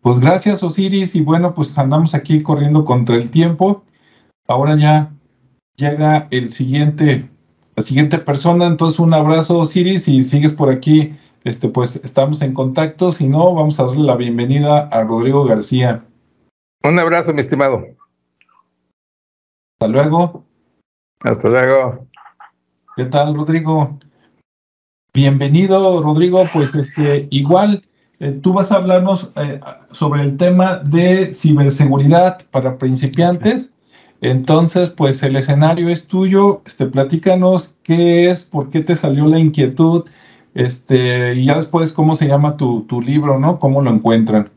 Pues gracias Osiris y bueno, pues andamos aquí corriendo contra el tiempo. Ahora ya llega el siguiente, la siguiente persona, entonces un abrazo Osiris y sigues por aquí, este, pues estamos en contacto, si no, vamos a darle la bienvenida a Rodrigo García. Un abrazo, mi estimado. Hasta luego. Hasta luego. ¿Qué tal, Rodrigo? Bienvenido, Rodrigo. Pues este, igual eh, tú vas a hablarnos eh, sobre el tema de ciberseguridad para principiantes. Entonces, pues el escenario es tuyo. Este, platícanos qué es, por qué te salió la inquietud, este, y ya después cómo se llama tu, tu libro, ¿no? ¿Cómo lo encuentran?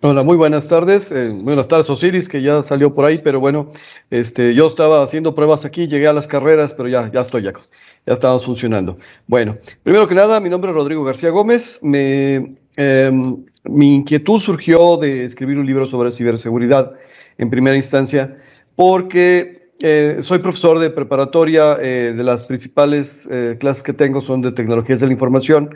Hola, muy buenas tardes. Eh, buenas tardes, Osiris, que ya salió por ahí, pero bueno, este, yo estaba haciendo pruebas aquí, llegué a las carreras, pero ya, ya estoy ya, ya estamos funcionando. Bueno, primero que nada, mi nombre es Rodrigo García Gómez. Me, em, mi inquietud surgió de escribir un libro sobre ciberseguridad en primera instancia, porque eh, soy profesor de preparatoria, eh, de las principales clases que tengo son de tecnologías de la información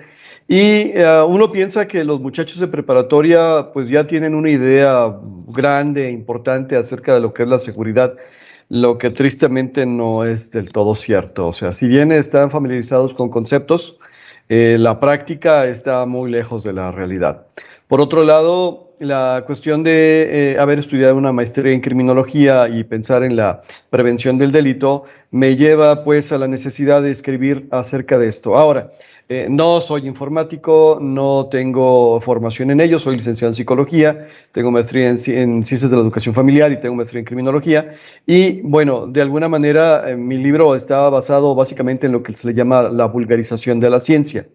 y eh, uno piensa que los muchachos de preparatoria pues ya tienen una idea grande, importante acerca de lo que es la seguridad, lo que tristemente no es del todo cierto. O sea, si bien están familiarizados con conceptos, eh, la práctica está muy lejos de la realidad. Por otro lado, la cuestión de eh, haber estudiado una maestría en criminología y pensar en la prevención del delito me lleva pues a la necesidad de escribir acerca de esto. Ahora, eh, no soy informático, no tengo formación en ello, soy licenciado en psicología, tengo maestría en, ciencias de la educación familiar y tengo maestría en criminología. Y bueno, de alguna manera eh, mi libro está basado básicamente en lo que se le llama la vulgarización de la ciencia.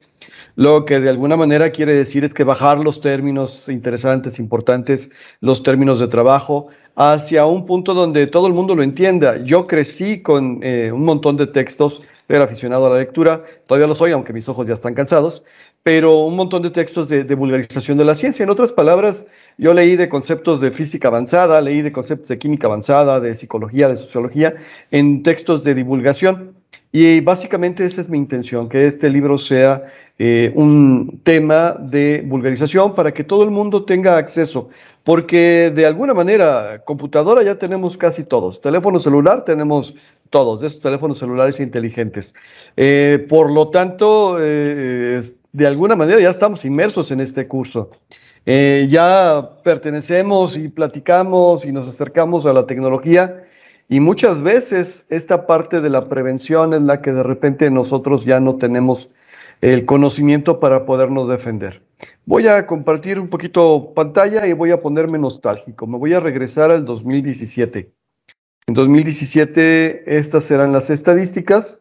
Lo que de alguna manera quiere decir es que bajar los términos interesantes, importantes, los términos de trabajo, hacia un punto donde todo el mundo lo entienda. Yo crecí con eh, un montón de textos era aficionado a la lectura, todavía lo soy, aunque mis ojos ya están cansados, pero un montón de textos de, vulgarización de la ciencia. En otras palabras, yo leí de conceptos de física avanzada, leí de conceptos de química avanzada, de psicología, de sociología, en textos de divulgación. Y básicamente esa es mi intención, que este libro sea eh, un tema de vulgarización para que todo el mundo tenga acceso, porque de alguna manera computadora ya tenemos casi todos, teléfono celular tenemos todos, de esos teléfonos celulares inteligentes. Eh, por lo tanto, eh, de alguna manera ya estamos inmersos en este curso. Eh, ya pertenecemos y platicamos y nos acercamos a la tecnología y muchas veces esta parte de la prevención es la que de repente nosotros ya no tenemos el conocimiento para podernos defender. Voy a compartir un poquito pantalla y voy a ponerme nostálgico. Me voy a regresar al 2017. En 2017 estas serán las estadísticas.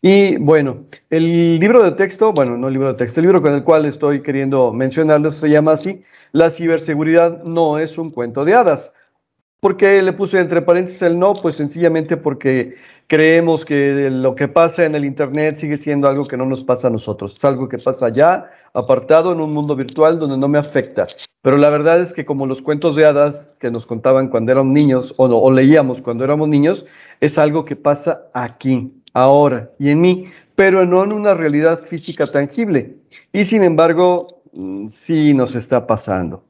Y bueno, el libro de texto, bueno, no el libro de texto, el libro con el cual estoy queriendo mencionarles se llama así, La ciberseguridad no es un cuento de hadas. ¿Por qué le puse entre paréntesis el no? Pues sencillamente porque creemos que lo que pasa en el Internet sigue siendo algo que no nos pasa a nosotros, es algo que pasa allá, apartado en un mundo virtual donde no me afecta. Pero la verdad es que como los cuentos de hadas que nos contaban cuando éramos niños o, o leíamos cuando éramos niños, es algo que pasa aquí, ahora y en mí, pero no en una realidad física tangible. Y sin embargo, mm, sí nos está pasando.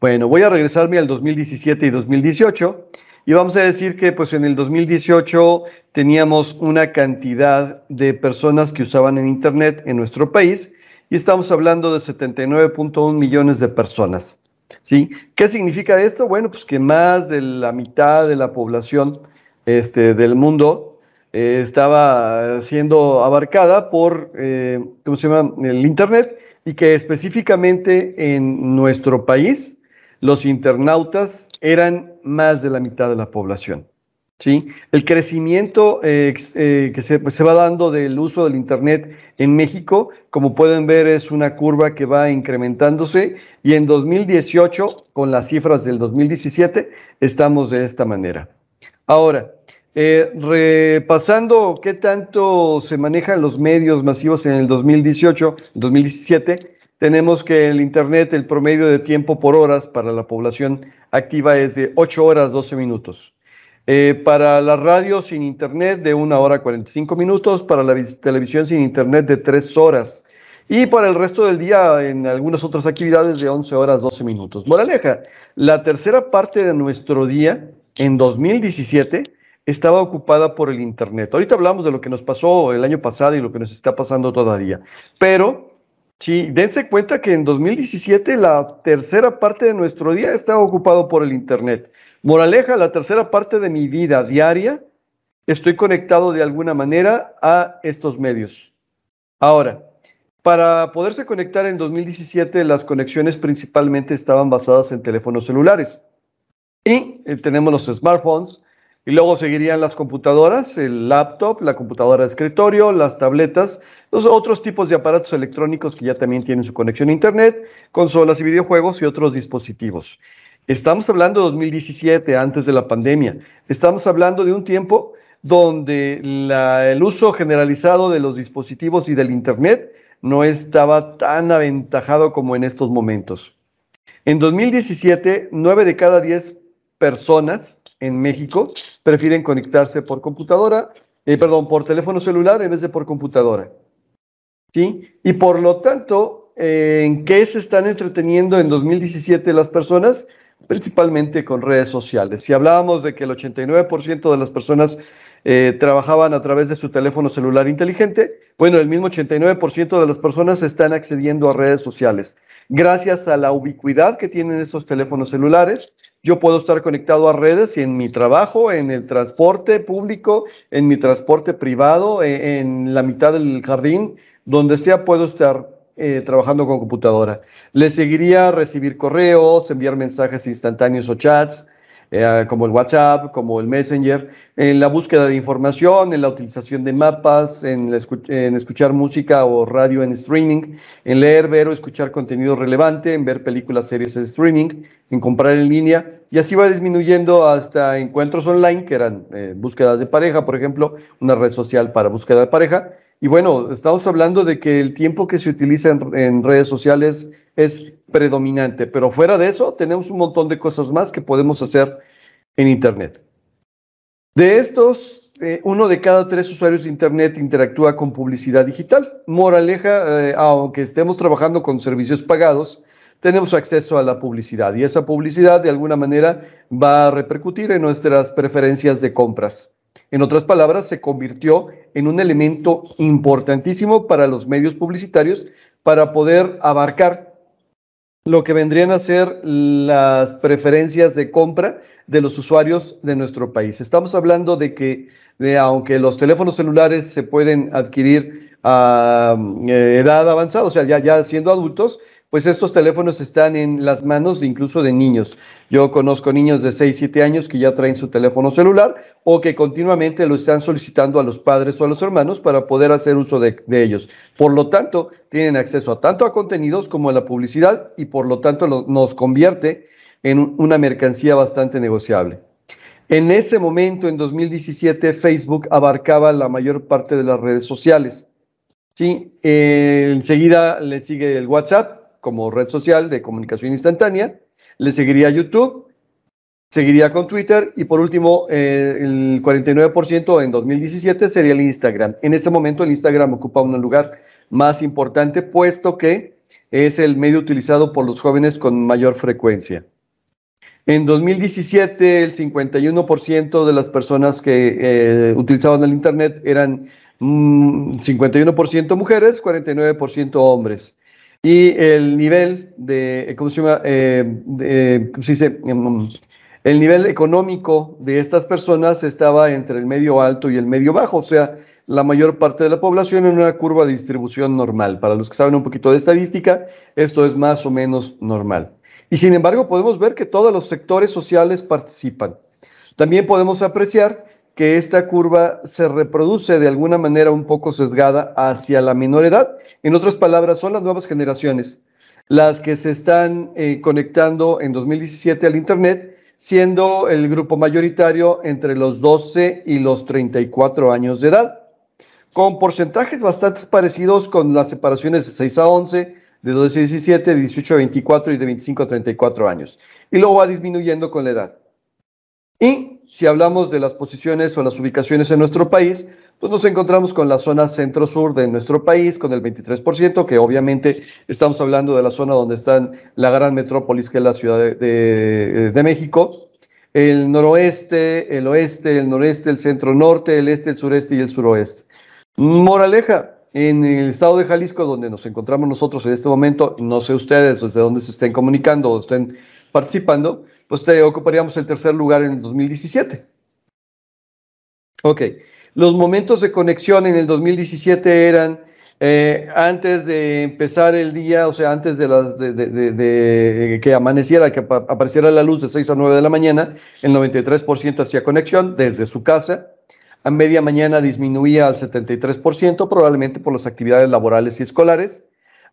Bueno, voy a regresarme al 2017 y 2018 y vamos a decir que pues en el 2018 teníamos una cantidad de personas que usaban en Internet en nuestro país y estamos hablando de 79.1 millones de personas. ¿sí? ¿Qué significa esto? Bueno, pues que más de la mitad de la población este, del mundo eh, estaba siendo abarcada por, eh, ¿cómo se llama?, el Internet y que específicamente en nuestro país los internautas eran más de la mitad de la población. ¿sí? El crecimiento eh, eh, que se, pues, se, va dando del uso del Internet en México, como pueden ver, es una curva que va incrementándose y en 2018, con las cifras del 2017, estamos de esta manera. Ahora, eh, repasando qué tanto se manejan los medios masivos en el 2018, 2017, tenemos que el Internet, el promedio de tiempo por horas para la población activa es de 8 horas 12 minutos. Eh, para la radio sin Internet de 1 hora 45 minutos, para la televisión sin Internet de 3 horas. y para el resto del día en algunas otras actividades de 11 horas 12 minutos. Moraleja, la tercera parte de nuestro día en 2017 estaba ocupada por el Internet. Ahorita hablamos de lo que nos pasó el año pasado y lo que nos está pasando todavía, pero sí, dense cuenta que en 2017 la tercera parte de nuestro día estaba ocupado por el Internet. Moraleja, la tercera parte de mi vida diaria estoy conectado de alguna manera a estos medios. Ahora, para poderse conectar en 2017, las conexiones principalmente estaban basadas en teléfonos celulares. Y eh, tenemos los smartphones, y luego seguirían las computadoras, el laptop, la computadora de escritorio, las tabletas, los otros tipos de aparatos electrónicos que ya también tienen su conexión a Internet, consolas y videojuegos y otros dispositivos. Estamos hablando de 2017, antes de la pandemia. Estamos hablando de un tiempo donde el uso generalizado de los dispositivos y del Internet no estaba tan aventajado como en estos momentos. En 2017, 9 de cada 10 personas en México prefieren conectarse por computadora, eh, perdón, por teléfono celular en vez de por computadora. ¿Sí? Y por lo tanto, eh, ¿en qué se están entreteniendo en 2017 las personas? Principalmente con redes sociales. Si hablábamos de que el 89% de las personas eh, trabajaban a través de su teléfono celular inteligente, bueno, el mismo 89% de las personas están accediendo a redes sociales. Gracias a la ubicuidad que tienen esos teléfonos celulares, yo puedo estar conectado a redes y en mi trabajo, en el transporte público, en mi transporte privado, e, en, la mitad del jardín, donde sea puedo estar eh, trabajando con computadora. Le seguiría recibir correos, enviar mensajes instantáneos o chats, eh, como el WhatsApp, como el Messenger, en la búsqueda de información, en la utilización de mapas, en, escuchar música o radio en streaming, en leer, ver o escuchar contenido relevante, en ver películas, series en streaming, en comprar en línea, y así va disminuyendo hasta encuentros online, que eran eh, búsquedas de pareja, por ejemplo, una red social para búsqueda de pareja. Y bueno, estamos hablando de que el tiempo que se utiliza en redes sociales es predominante, pero fuera de eso tenemos un montón de cosas más que podemos hacer en Internet. De estos, eh, uno de cada tres usuarios de Internet interactúa con publicidad digital. Moraleja, eh, aunque estemos trabajando con servicios pagados, tenemos acceso a la publicidad y esa publicidad de alguna manera va a repercutir en nuestras preferencias de compras. En otras palabras, se convirtió en un elemento importantísimo para los medios publicitarios para poder abarcar lo que vendrían a ser las preferencias de compra de los usuarios de nuestro país. Estamos hablando de que, aunque los teléfonos celulares se pueden adquirir a eh, edad avanzada, o sea, ya, ya siendo adultos, pues estos teléfonos están en las manos incluso de niños. Yo conozco niños de 6, 7 años que ya traen su teléfono celular o que continuamente lo están solicitando a los padres o a los hermanos para poder hacer uso de, ellos. Por lo tanto, tienen acceso a tanto a contenidos como a la publicidad y por lo tanto nos convierte en una mercancía bastante negociable. En ese momento, en 2017, Facebook abarcaba la mayor parte de las redes sociales. ¿sí? enseguida le sigue el WhatsApp, como red social de comunicación instantánea, le seguiría YouTube, seguiría con Twitter y por último eh, el 49% en 2017 sería el Instagram. En este momento el Instagram ocupa un lugar más importante puesto que es el medio utilizado por los jóvenes con mayor frecuencia. En 2017 el 51% de las personas que eh, utilizaban el Internet eran 51% mm, mujeres, 49% hombres y el nivel de. Eh, ¿cómo se dice? Em, el nivel económico de estas personas estaba entre el medio alto y el medio bajo, o sea, la mayor parte de la población en una curva de distribución normal. Para los que saben un poquito de estadística, esto es más o menos normal. Y sin embargo, podemos ver que todos los sectores sociales participan. También podemos apreciar que esta curva se reproduce de alguna manera un poco sesgada hacia la menor edad. En otras palabras, son las nuevas generaciones las que se están eh, conectando en 2017 al Internet, siendo el grupo mayoritario entre los 12 y los 34 años de edad, con porcentajes bastante parecidos con las separaciones de 6 a 11, de 12 a 17, de 18 a 24 y de 25 a 34 años. Y luego va disminuyendo con la edad. Y si hablamos de las posiciones o las ubicaciones en nuestro país, pues nos encontramos con la zona centro-sur de nuestro país, con el 23%, que obviamente estamos hablando de la zona donde está la gran metrópolis que es la Ciudad de, de México, el noroeste, el oeste, el noreste, el centro-norte, el este, el sureste y el suroeste. Moraleja, en el estado de Jalisco, donde nos encontramos nosotros en este momento, no sé ustedes desde dónde se estén comunicando o estén participando, pues te ocuparíamos el tercer lugar en el 2017. Ok, los momentos de conexión en el 2017 eran eh, antes de empezar el día, o sea, antes de, de, que amaneciera, que apareciera la luz de 6 a 9 de la mañana, el 93% hacía conexión desde su casa a media mañana disminuía al 73%, probablemente por las actividades laborales y escolares.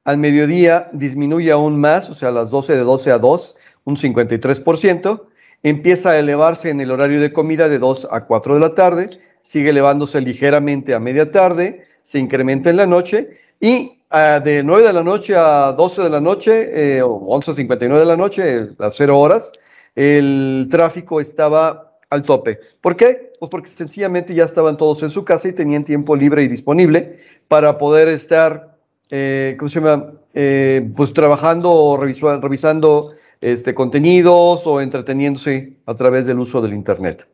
Al mediodía disminuye aún más, o sea, a las 12 de 12 a 2, un 53%. Empieza a elevarse en el horario de comida de 2 a 4 de la tarde, sigue elevándose ligeramente a media tarde, se incrementa en la noche y uh, de 9 de la noche a 12 de la noche, eh, o 11.59 de la noche, a 0 horas, el tráfico estaba al tope. ¿Por qué? Pues porque sencillamente ya estaban todos en su casa y tenían tiempo libre y disponible para poder estar, eh, ¿cómo se llama? Eh, pues trabajando o revisando este, contenidos o entreteniéndose a través del uso del Internet.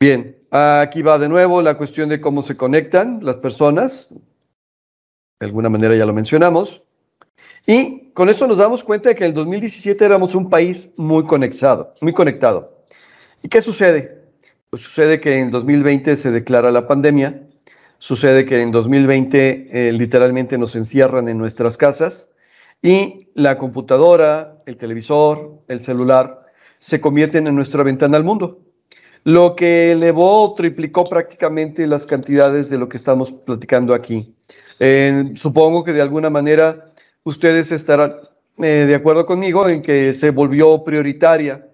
Bien, aquí va de nuevo la cuestión de cómo se conectan las personas. De alguna manera ya lo mencionamos. Y con esto nos damos cuenta de que en el 2017 éramos un país muy conectado, muy conectado. ¿Y qué sucede? Pues sucede que en 2020 se declara la pandemia, sucede que en 2020 eh, literalmente nos encierran en nuestras casas y la computadora, el televisor, el celular se convierten en nuestra ventana al mundo, lo que elevó o triplicó prácticamente las cantidades de lo que estamos platicando aquí. supongo que de alguna manera ustedes estarán eh, de acuerdo conmigo en que se volvió prioritaria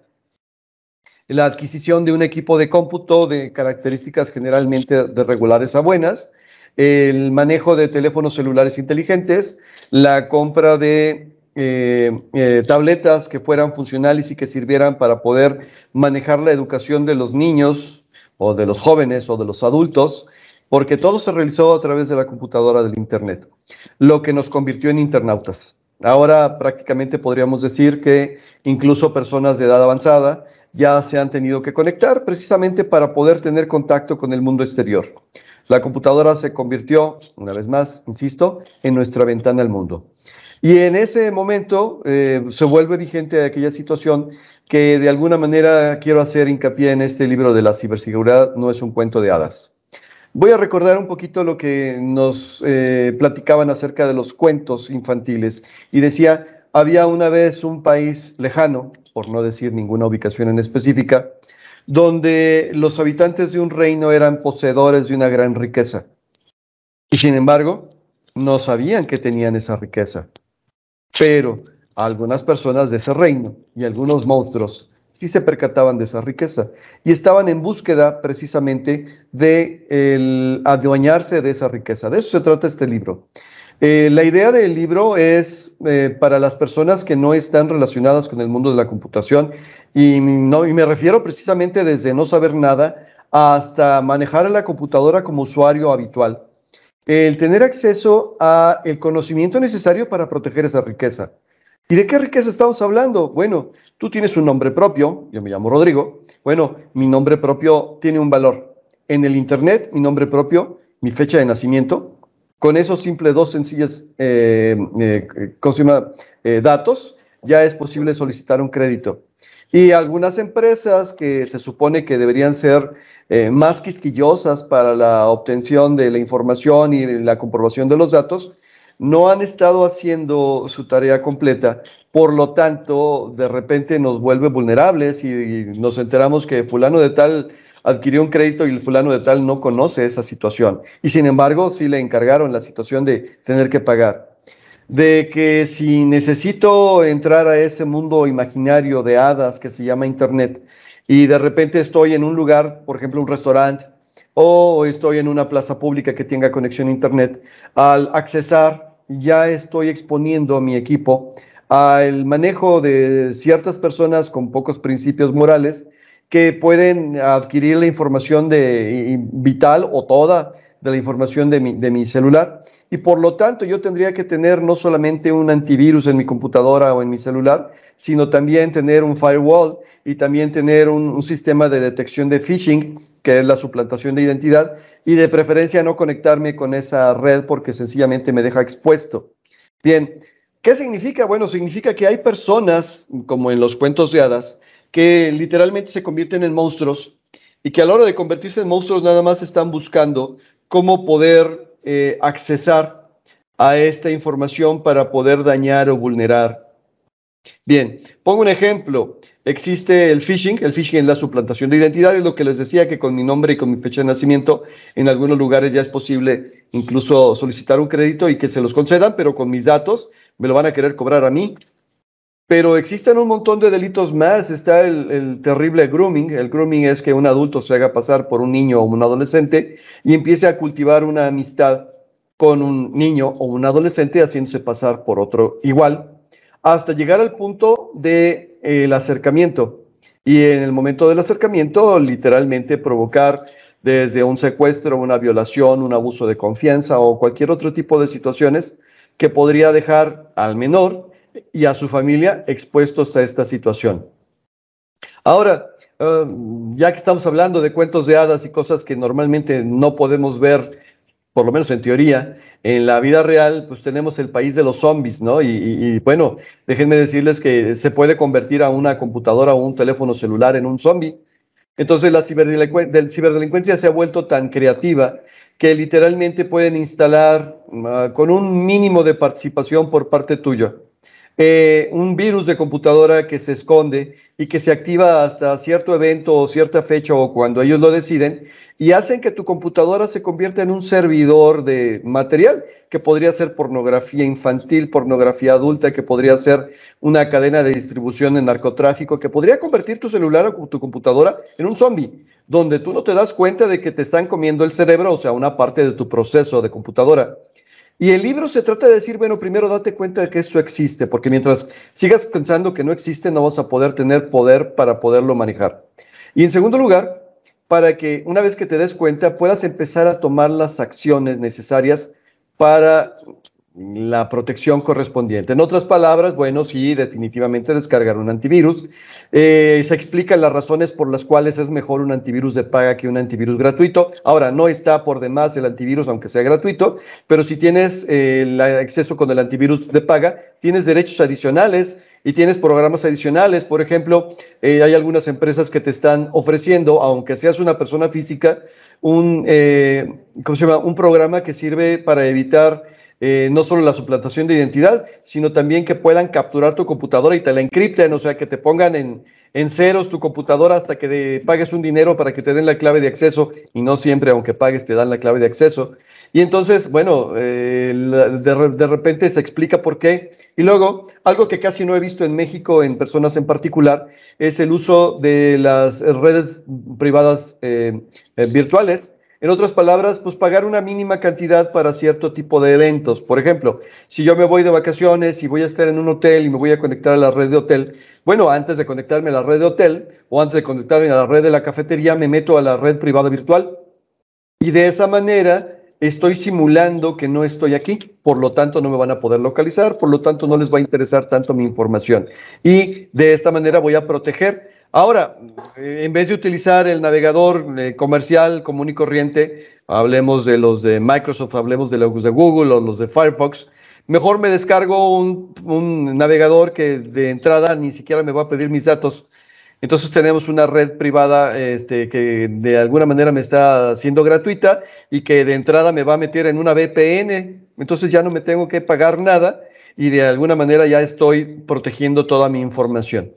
la adquisición de un equipo de cómputo de características generalmente de regulares a buenas, el manejo de teléfonos celulares inteligentes, la compra de eh, eh, tabletas que fueran funcionales y que sirvieran para poder manejar la educación de los niños o de los jóvenes o de los adultos, porque todo se realizó a través de la computadora del Internet, lo que nos convirtió en internautas. Ahora prácticamente podríamos decir que incluso personas de edad avanzada ya se han tenido que conectar precisamente para poder tener contacto con el mundo exterior. La computadora se convirtió, una vez más, insisto, en nuestra ventana al mundo. Y en ese momento eh, se vuelve vigente aquella situación que de alguna manera quiero hacer hincapié en este libro de la ciberseguridad, no es un cuento de hadas. Voy a recordar un poquito lo que nos eh, platicaban acerca de los cuentos infantiles y decía, había una vez un país lejano, por no decir ninguna ubicación en específica, donde los habitantes de un reino eran poseedores de una gran riqueza. Y sin embargo, no sabían que tenían esa riqueza. Pero algunas personas de ese reino y algunos monstruos sí se percataban de esa riqueza y estaban en búsqueda precisamente de adueñarse de esa riqueza. De eso se trata este libro. Eh, la idea del libro es eh, para las personas que no están relacionadas con el mundo de la computación y, no, y me refiero precisamente desde no saber nada hasta manejar la computadora como usuario habitual. El tener acceso a el conocimiento necesario para proteger esa riqueza. ¿Y de qué riqueza estamos hablando? Bueno, tú tienes un nombre propio, yo me llamo Rodrigo. Bueno, mi nombre propio tiene un valor. En el Internet, mi nombre propio, mi fecha de nacimiento, con esos simples dos sencillos eh, eh, eh, datos, ya es posible solicitar un crédito. Y algunas empresas que se supone que deberían ser más quisquillosas para la obtención de la información y la comprobación de los datos, no han estado haciendo su tarea completa. Por lo tanto, de repente nos vuelve vulnerables y nos enteramos que fulano de tal adquirió un crédito y el fulano de tal no conoce esa situación. Y sin embargo, sí le encargaron la situación de tener que pagar. De que si necesito entrar a ese mundo imaginario de hadas que se llama Internet y de repente estoy en un lugar, por ejemplo, un restaurante, o estoy en una plaza pública que tenga conexión a Internet, al accesar ya estoy exponiendo a mi equipo al manejo de ciertas personas con pocos principios morales que pueden adquirir la información de, vital o toda de la información de mi, de mi celular. Y por lo tanto yo tendría que tener no solamente un antivirus en mi computadora o en mi celular, sino también tener un firewall y también tener un, sistema de detección de phishing, que es la suplantación de identidad, y de preferencia no conectarme con esa red porque sencillamente me deja expuesto. Bien, ¿qué significa? Bueno, significa que hay personas, como en los cuentos de hadas, que literalmente se convierten en monstruos y que a la hora de convertirse en monstruos nada más están buscando cómo poder eh, accesar a esta información para poder dañar o vulnerar. Bien, pongo un ejemplo. Existe el phishing, el phishing es la suplantación de identidad, es lo que les decía que con mi nombre y con mi fecha de nacimiento en algunos lugares ya es posible incluso solicitar un crédito y que se los concedan, pero con mis datos me lo van a querer cobrar a mí. Pero existen un montón de delitos más. Está el, el, terrible grooming. El grooming es que un adulto se haga pasar por un niño o un adolescente y empiece a cultivar una amistad con un niño o un adolescente haciéndose pasar por otro igual, hasta llegar al punto del de, acercamiento. Y en el momento del acercamiento, literalmente provocar desde un secuestro, una violación, un abuso de confianza o cualquier otro tipo de situaciones que podría dejar al menor y a su familia expuestos a esta situación. Ahora, uh, ya que estamos hablando de cuentos de hadas y cosas que normalmente no podemos ver, por lo menos en teoría, en la vida real, pues tenemos el país de los zombies, ¿no? Y, bueno, déjenme decirles que se puede convertir a una computadora o un teléfono celular en un zombie. Entonces la ciberdelincuencia, se ha vuelto tan creativa que literalmente pueden instalar uh, con un mínimo de participación por parte tuya eh, un virus de computadora que se esconde y que se activa hasta cierto evento o cierta fecha o cuando ellos lo deciden y hacen que tu computadora se convierta en un servidor de material que podría ser pornografía infantil, pornografía adulta, que podría ser una cadena de distribución de narcotráfico, que podría convertir tu celular o tu computadora en un zombie, donde tú no te das cuenta de que te están comiendo el cerebro, o sea, una parte de tu proceso de computadora. Y el libro se trata de decir, bueno, primero date cuenta de que eso existe, porque mientras sigas pensando que no existe, no vas a poder tener poder para poderlo manejar. Y en segundo lugar, para que una vez que te des cuenta puedas empezar a tomar las acciones necesarias para la protección correspondiente. En otras palabras, bueno, sí, definitivamente descargar un antivirus. Eh, se explican las razones por las cuales es mejor un antivirus de paga que un antivirus gratuito. Ahora, no está por demás el antivirus, aunque sea gratuito, pero si tienes eh, el acceso con el antivirus de paga, tienes derechos adicionales y tienes programas adicionales. Por ejemplo, eh, hay algunas empresas que te están ofreciendo, aunque seas una persona física, un, eh, ¿cómo se llama? un programa que sirve para evitar eh, no solo la suplantación de identidad, sino también que puedan capturar tu computadora y te la encripten, o sea, que te pongan en, en ceros tu computadora hasta que pagues un dinero para que te den la clave de acceso y no siempre, aunque pagues, te dan la clave de acceso. Y entonces, bueno, eh, de, de repente se explica por qué. Y luego, algo que casi no he visto en México en personas en particular es el uso de las redes privadas eh, eh, virtuales en otras palabras, pues pagar una mínima cantidad para cierto tipo de eventos. Por ejemplo, si yo me voy de vacaciones y voy a estar en un hotel y me voy a conectar a la red de hotel, bueno, antes de conectarme a la red de hotel o antes de conectarme a la red de la cafetería, me meto a la red privada virtual. Y de esa manera estoy simulando que no estoy aquí, por lo tanto no me van a poder localizar, por lo tanto no les va a interesar tanto mi información. Y de esta manera voy a proteger Ahora, eh, en vez de utilizar el navegador eh, comercial común y corriente, hablemos de los de Microsoft, hablemos de los de Google o los de Firefox, mejor me descargo un, un, navegador que de entrada ni siquiera me va a pedir mis datos. Entonces tenemos una red privada este, que de alguna manera me está haciendo gratuita y que de entrada me va a meter en una VPN. Entonces ya no me tengo que pagar nada y de alguna manera ya estoy protegiendo toda mi información.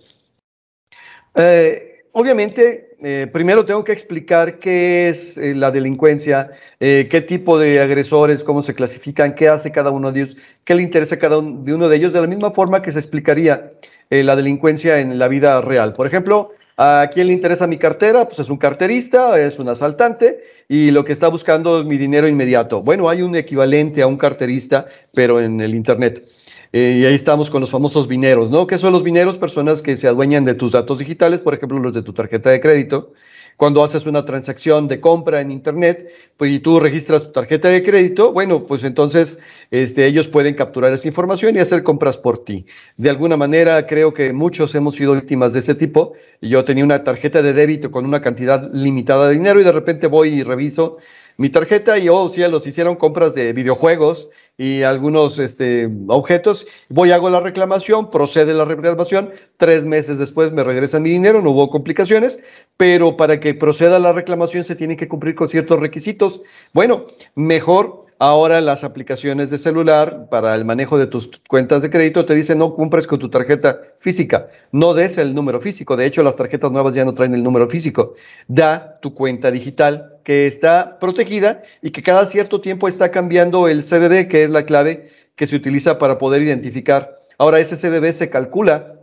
Eh, obviamente, eh, primero tengo que explicar qué es eh, la delincuencia, qué tipo de agresores, cómo se clasifican, qué hace cada uno de ellos, qué le interesa a cada uno de ellos, de la misma forma que se explicaría eh, la delincuencia en la vida real. Por ejemplo, ¿a quién le interesa mi cartera? Pues es un carterista, es un asaltante y lo que está buscando es mi dinero inmediato. Bueno, hay un equivalente a un carterista, pero en el Internet. Eh, y ahí estamos con los famosos vineros, ¿no? ¿Qué son los vineros? Personas que se adueñan de tus datos digitales, por ejemplo, los de tu tarjeta de crédito. Cuando haces una transacción de compra en Internet, pues y tú registras tu tarjeta de crédito, bueno, pues entonces este, ellos pueden capturar esa información y hacer compras por ti. De alguna manera, creo que muchos hemos sido víctimas de ese tipo. Yo tenía una tarjeta de débito con una cantidad limitada de dinero y de repente voy y reviso mi tarjeta y, oh cielos, hicieron compras de videojuegos y algunos este, objetos. Voy, hago la reclamación, procede la reclamación. Tres meses después me regresan mi dinero, no hubo complicaciones, pero para que proceda la reclamación se tiene que cumplir con ciertos requisitos. Bueno, mejor Ahora las aplicaciones de celular para el manejo de tus cuentas de crédito te dicen no compres con tu tarjeta física, no des el número físico. De hecho, las tarjetas nuevas ya no traen el número físico. Da tu cuenta digital que está protegida y que cada cierto tiempo está cambiando el CBB, que es la clave que se utiliza para poder identificar. Ahora ese CBB se calcula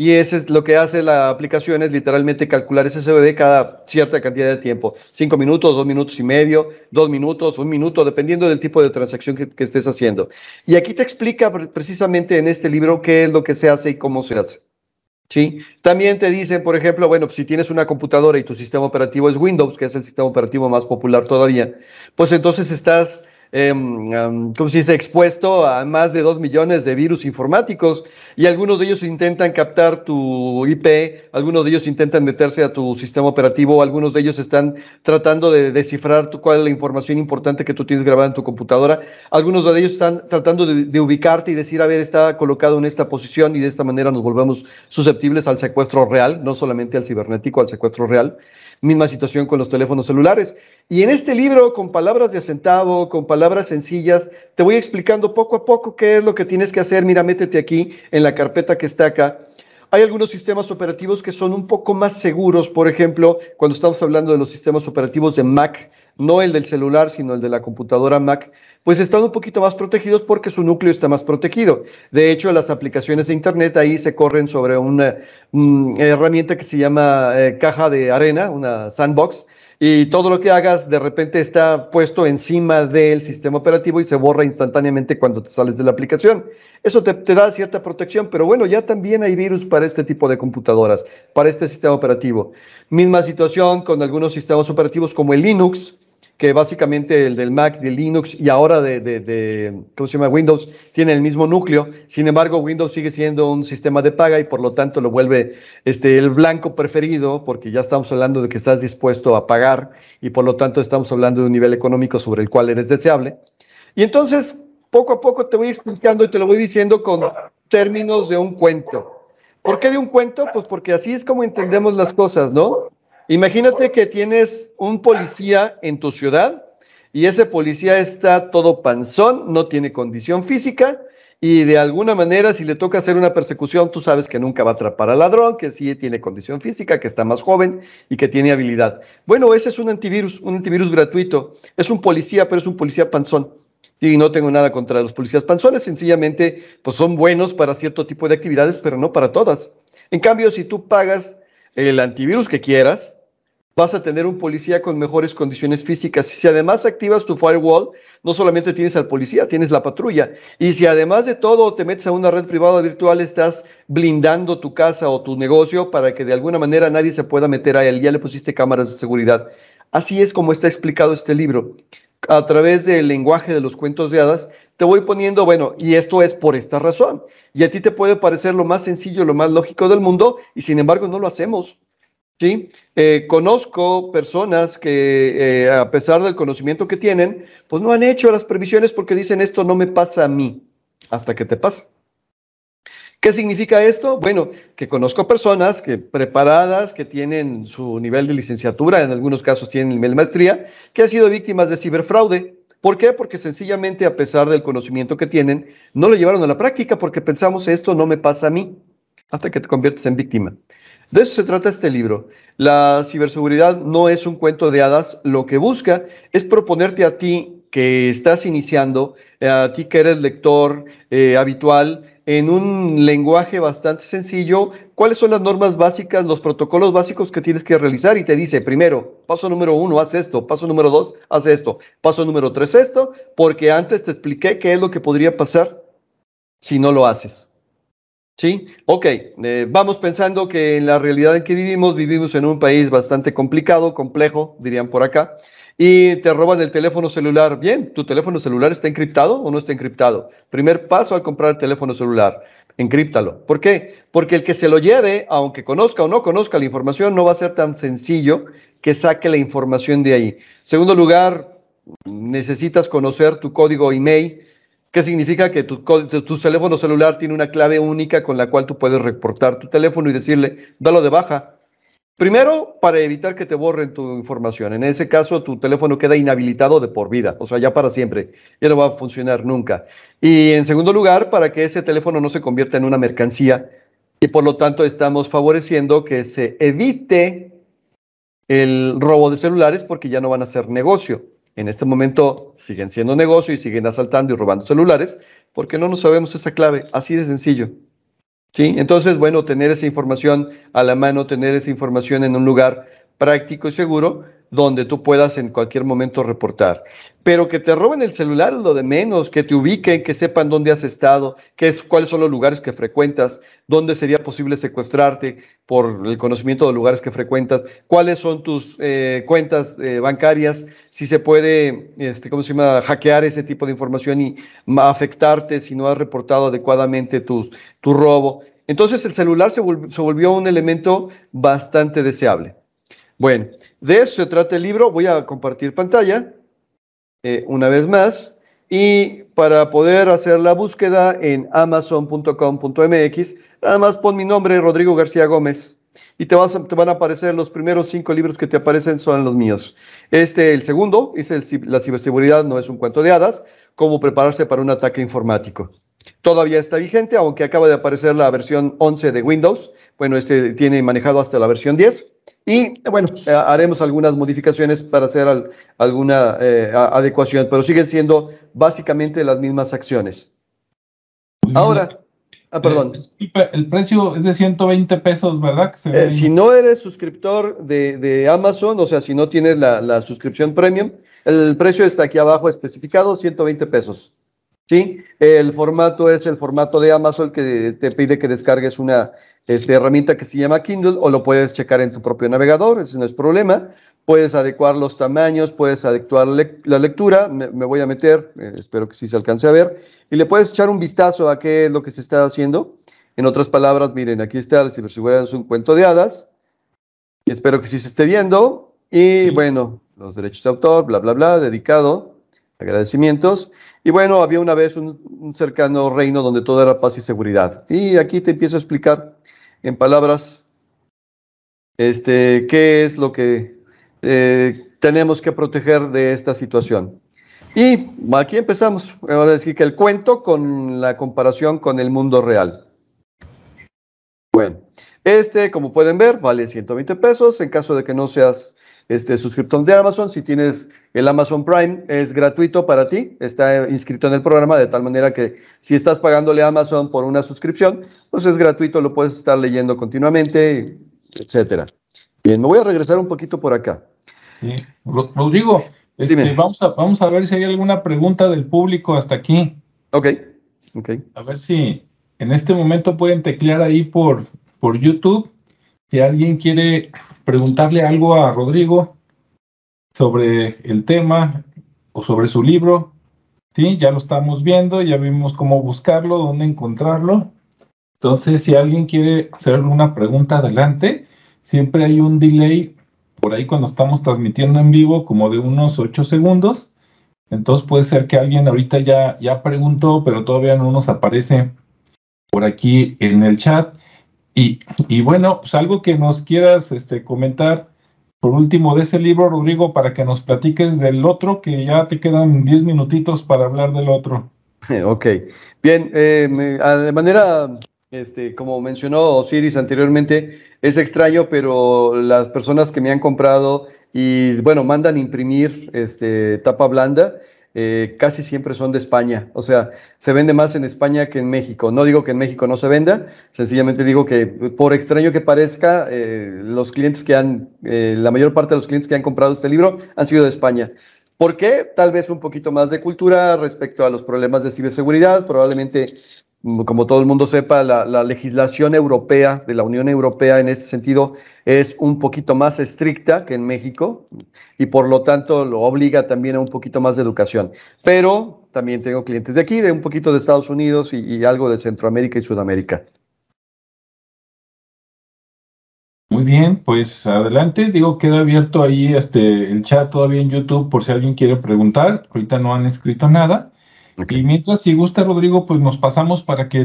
y eso es lo que hace la aplicación, es literalmente calcular ese CBD cada cierta cantidad de tiempo. Cinco minutos, dos minutos y medio, dos minutos, un minuto, dependiendo del tipo de transacción que, estés haciendo. Y aquí te explica precisamente en este libro qué es lo que se hace y cómo se hace. ¿Sí? También te dicen, por ejemplo, bueno, si tienes una computadora y tu sistema operativo es Windows, que es el sistema operativo más popular todavía, pues entonces estás eh, ¿cómo se dice?, expuesto a más de dos millones de virus informáticos y algunos de ellos intentan captar tu IP, algunos de ellos intentan meterse a tu sistema operativo, algunos de ellos están tratando de descifrar cuál es la información importante que tú tienes grabada en tu computadora, algunos de ellos están tratando de, de ubicarte y decir, a ver, está colocado en esta posición y de esta manera nos volvemos susceptibles al secuestro real, no solamente al cibernético, al secuestro real. Misma situación con los teléfonos celulares. Y en este libro, con palabras de acentavo, con palabras sencillas, te voy explicando poco a poco qué es lo que tienes que hacer. Mira, métete aquí en la carpeta que está acá. Hay algunos sistemas operativos que son un poco más seguros, por ejemplo, cuando estamos hablando de los sistemas operativos de Mac, no el del celular, sino el de la computadora Mac, pues están un poquito más protegidos porque su núcleo está más protegido. De hecho, las aplicaciones de Internet ahí se corren sobre una, herramienta que se llama eh, caja de arena, una sandbox, y todo lo que hagas de repente está puesto encima del sistema operativo y se borra instantáneamente cuando te sales de la aplicación. Eso te, da cierta protección, pero bueno, ya también hay virus para este tipo de computadoras, para este sistema operativo. Misma situación con algunos sistemas operativos como el Linux, que básicamente el del Mac, de Linux y ahora de, de, ¿cómo se llama? Windows tiene el mismo núcleo. Sin embargo, Windows sigue siendo un sistema de paga y por lo tanto lo vuelve este, el blanco preferido porque ya estamos hablando de que estás dispuesto a pagar y por lo tanto estamos hablando de un nivel económico sobre el cual eres deseable. Y entonces, poco a poco te voy explicando y te lo voy diciendo con términos de un cuento. ¿Por qué de un cuento? Pues porque así es como entendemos las cosas, ¿no? Imagínate que tienes un policía en tu ciudad y ese policía está todo panzón, no tiene condición física y de alguna manera si le toca hacer una persecución, tú sabes que nunca va a atrapar al ladrón, que sí tiene condición física, que está más joven y que tiene habilidad. Bueno, ese es un antivirus, un antivirus gratuito. Es un policía, pero es un policía panzón. Y no tengo nada contra los policías panzones, sencillamente pues son buenos para cierto tipo de actividades, pero no para todas. En cambio, si tú pagas el antivirus que quieras, vas a tener un policía con mejores condiciones físicas. Si además activas tu firewall, no solamente tienes al policía, tienes la patrulla. Y si además de todo te metes a una red privada virtual, estás blindando tu casa o tu negocio para que de alguna manera nadie se pueda meter a él. Ya le pusiste cámaras de seguridad. Así es como está explicado este libro. A través del lenguaje de los cuentos de hadas, te voy poniendo, bueno, y esto es por esta razón. Y a ti te puede parecer lo más sencillo, lo más lógico del mundo, y sin embargo no lo hacemos. ¿Sí? Eh, conozco personas que, eh, a pesar del conocimiento que tienen, pues no han hecho las previsiones porque dicen esto no me pasa a mí, hasta que te pasa. ¿Qué significa esto? Bueno, que conozco personas que preparadas, que tienen su nivel de licenciatura, en algunos casos tienen nivel de maestría, que han sido víctimas de ciberfraude. ¿Por qué? Porque sencillamente, a pesar del conocimiento que tienen, no lo llevaron a la práctica porque pensamos esto no me pasa a mí, hasta que te conviertes en víctima. De eso se trata este libro. La ciberseguridad no es un cuento de hadas, lo que busca es proponerte a ti que estás iniciando, a ti que eres lector eh, habitual, en un lenguaje bastante sencillo, cuáles son las normas básicas, los protocolos básicos que tienes que realizar y te dice, primero, paso número uno, haz esto, paso número dos, haz esto, paso número tres, esto, porque antes te expliqué qué es lo que podría pasar si no lo haces. ¿Sí? Ok, eh, vamos pensando que en la realidad en que vivimos, vivimos en un país bastante complicado, complejo, dirían por acá, y te roban el teléfono celular. Bien, ¿tu teléfono celular está encriptado o no está encriptado? Primer paso al comprar el teléfono celular, encríptalo. ¿Por qué? Porque el que se lo lleve, aunque conozca o no conozca la información, no va a ser tan sencillo que saque la información de ahí. Segundo lugar, necesitas conocer tu código email ¿Qué significa que tu, teléfono celular tiene una clave única con la cual tú puedes reportar tu teléfono y decirle, dalo de baja? Primero, para evitar que te borren tu información. En ese caso, tu teléfono queda inhabilitado de por vida, o sea, ya para siempre. Ya no va a funcionar nunca. Y en segundo lugar, para que ese teléfono no se convierta en una mercancía y por lo tanto estamos favoreciendo que se evite el robo de celulares porque ya no van a ser negocio en este momento siguen siendo negocio y siguen asaltando y robando celulares porque no nos sabemos esa clave, así de sencillo. ¿Sí? Entonces, bueno, tener esa información a la mano, tener esa información en un lugar práctico y seguro donde tú puedas en cualquier momento reportar. Pero que te roben el celular lo de menos, que te ubiquen, que sepan dónde has estado, qué es, cuáles son los lugares que frecuentas, dónde sería posible secuestrarte por el conocimiento de lugares que frecuentas, cuáles son tus eh, cuentas eh, bancarias, si se puede, este, ¿cómo se llama?, hackear ese tipo de información y afectarte si no has reportado adecuadamente tu, tu robo. Entonces el celular se volvió un elemento bastante deseable. Bueno, de eso se trata el libro. Voy a compartir pantalla eh, una vez más. Y para poder hacer la búsqueda en amazon.com.mx, nada más pon mi nombre, Rodrigo García Gómez. Y te, van a aparecer los primeros cinco libros que te aparecen son los míos. Este, el segundo, es La ciberseguridad no es un cuento de hadas, cómo prepararse para un ataque informático. Todavía está vigente, aunque acaba de aparecer la versión 11 de Windows. Bueno, este tiene manejado hasta la versión 10. Y bueno, eh, haremos algunas modificaciones para hacer alguna eh, adecuación, pero siguen siendo básicamente las mismas acciones. Ahora, ah, perdón. Eh, el precio es de 120 pesos, ¿verdad? si no eres suscriptor de, Amazon, o sea, si no tienes la, la, suscripción premium, el precio está aquí abajo especificado, 120 pesos. ¿Sí? El formato es el formato de Amazon que te pide que descargues una esta herramienta que se llama Kindle o lo puedes checar en tu propio navegador, ese no es problema. Puedes adecuar los tamaños, puedes adecuar la lectura, me, voy a meter, eh, espero que sí se alcance a ver, y le puedes echar un vistazo a qué es lo que se está haciendo. En otras palabras, miren, aquí está, la ciberseguridad es un cuento de hadas, espero que sí se esté viendo, y bueno, los derechos de autor, bla, bla, bla, dedicado, agradecimientos. Y bueno, había una vez un, un cercano reino donde todo era paz y seguridad. Y aquí te empiezo a explicar en palabras, este, qué es lo que eh, tenemos que proteger de esta situación. Y aquí empezamos. Ahora decir que el cuento con la comparación con el mundo real. Bueno, este, como pueden ver, vale 120 pesos. En caso de que no seas este, suscriptor de Amazon, si tienes el Amazon Prime, es gratuito para ti. Está inscrito en el programa de tal manera que si estás pagándole a Amazon por una suscripción, pues es gratuito, lo puedes estar leyendo continuamente, etcétera. Bien, me voy a regresar un poquito por acá. Rodrigo, este, vamos, a, vamos a ver si hay alguna pregunta del público hasta aquí. Ok, ok. A ver si en este momento pueden teclear ahí por, por YouTube. Si alguien quiere preguntarle algo a Rodrigo sobre el tema o sobre su libro, ¿sí? Ya lo estamos viendo, ya vimos cómo buscarlo, dónde encontrarlo. Entonces, si alguien quiere hacer alguna pregunta, adelante. Siempre hay un delay por ahí cuando estamos transmitiendo en vivo, como de unos 8 segundos. Entonces puede ser que alguien ahorita ya, ya preguntó, pero todavía no nos aparece por aquí en el chat. Y, y bueno, pues algo que nos quieras este, comentar por último de ese libro, Rodrigo, para que nos platiques del otro, que ya te quedan 10 minutitos para hablar del otro. Ok, bien, eh, de manera este, como mencionó Osiris anteriormente, es extraño, pero las personas que me han comprado y, bueno, mandan imprimir este, tapa blanda, eh, casi siempre son de España. O sea, se vende más en España que en México. No digo que en México no se venda, sencillamente digo que, por extraño que parezca, eh, los clientes que han, eh, la mayor parte de los clientes que han comprado este libro han sido de España. ¿Por qué? Tal vez un poquito más de cultura respecto a los problemas de ciberseguridad, probablemente como todo el mundo sepa, la, la, legislación europea de la Unión Europea en este sentido es un poquito más estricta que en México y por lo tanto lo obliga también a un poquito más de educación. Pero también tengo clientes de aquí, de un poquito de Estados Unidos y, y algo de Centroamérica y Sudamérica. Muy bien, pues adelante. Digo, queda abierto ahí este, el chat todavía en YouTube por si alguien quiere preguntar. Ahorita no han escrito nada. Y mientras, si gusta, Rodrigo, pues nos pasamos para que